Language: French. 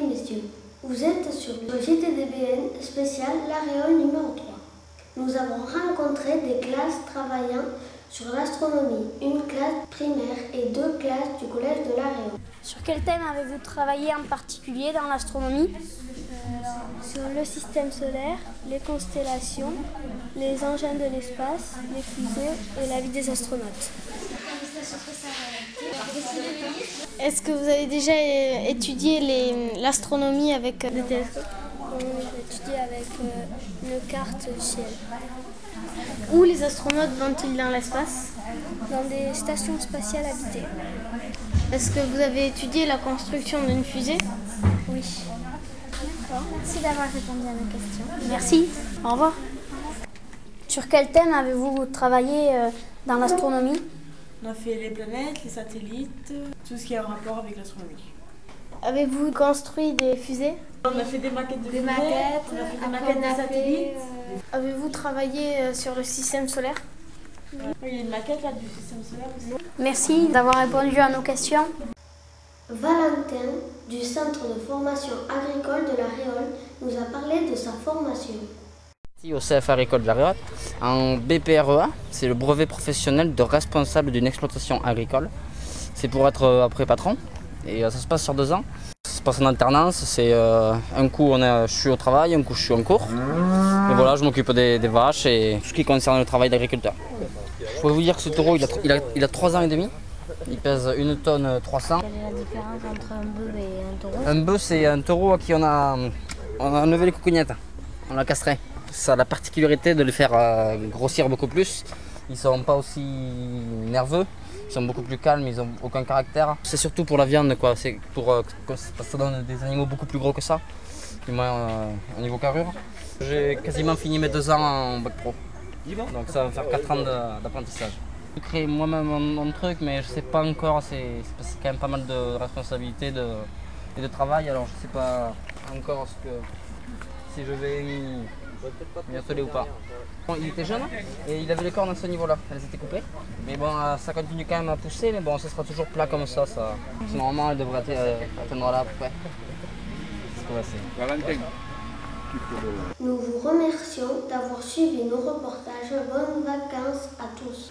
et messieurs. Vous êtes sur le JTDBN spécial l'Aréole numéro 3. Nous avons rencontré des classes travaillant sur l'astronomie, une classe primaire et deux classes du collège de l'Aréole. Sur quel thème avez-vous travaillé en particulier dans l'astronomie? Sur le système solaire, les constellations, les engins de l'espace, les fusées et la vie des astronautes. Est-ce que vous avez déjà euh, étudié l'astronomie avec euh, des télescopes On a étudié avec euh, une carte du ciel. Où les astronautes vont-ils dans l'espace Dans des stations spatiales habitées. Est-ce que vous avez étudié la construction d'une fusée Oui. Merci d'avoir répondu à nos questions. Merci. Au revoir. Sur quel thème avez-vous travaillé dans l'astronomie? On a fait les planètes, les satellites, tout ce qui a un rapport avec l'astronomie. Avez-vous construit des fusées? On a fait des maquettes de Des fusées, maquettes, on a fait des maquettes de satellites. euh, Avez-vous travaillé euh, sur le système solaire? Il y a une maquette là du système solaire aussi. Merci d'avoir répondu à nos questions. Valentin, du Centre de formation agricole de la Réole, nous a parlé de sa formation. Ici, au CFA École de la en BPREA, c'est le brevet professionnel de responsable d'une exploitation agricole. C'est pour être euh, après patron et euh, ça se passe sur deux ans. Ça se passe en alternance, c'est euh, un coup on est, je suis au travail, un coup je suis en cours. Et voilà, je m'occupe des, des vaches et tout ce qui concerne le travail d'agriculteur. Je peux vous dire que ce taureau, il a, il a, il a 3 ans et demi. Il pèse 1 tonne 300. Quelle est la différence entre un bœuf et un taureau? Un bœuf, c'est un taureau à qui on a, on a enlevé les coucougnettes. On l'a castré. Ça a la particularité de les faire euh, grossir beaucoup plus. Ils sont pas aussi nerveux. Ils sont beaucoup plus calmes, ils ont aucun caractère. C'est surtout pour la viande, quoi. C'est pour euh, ça donne des animaux beaucoup plus gros que ça, du moins euh, au niveau carrure. J'ai quasiment fini mes deux ans en bac pro. Donc ça va faire 4 ans d'apprentissage. Je crée moi-même mon, truc, mais je sais pas encore. C'est quand même pas mal de responsabilités de, et de travail. Alors je sais pas encore ce que si je vais atteler ou pas. Bon, il était jeune et il avait les cornes à ce niveau-là. Elles étaient coupées. Mais bon, euh, ça continue quand même à pousser. Mais bon, ça sera toujours plat comme ça. ça. Normalement, elle devrait euh, atteindre là à peu près. C'est ce qu'on va essayer. Nous vous remercions d'avoir suivi nos reportages. Bonnes vacances à tous.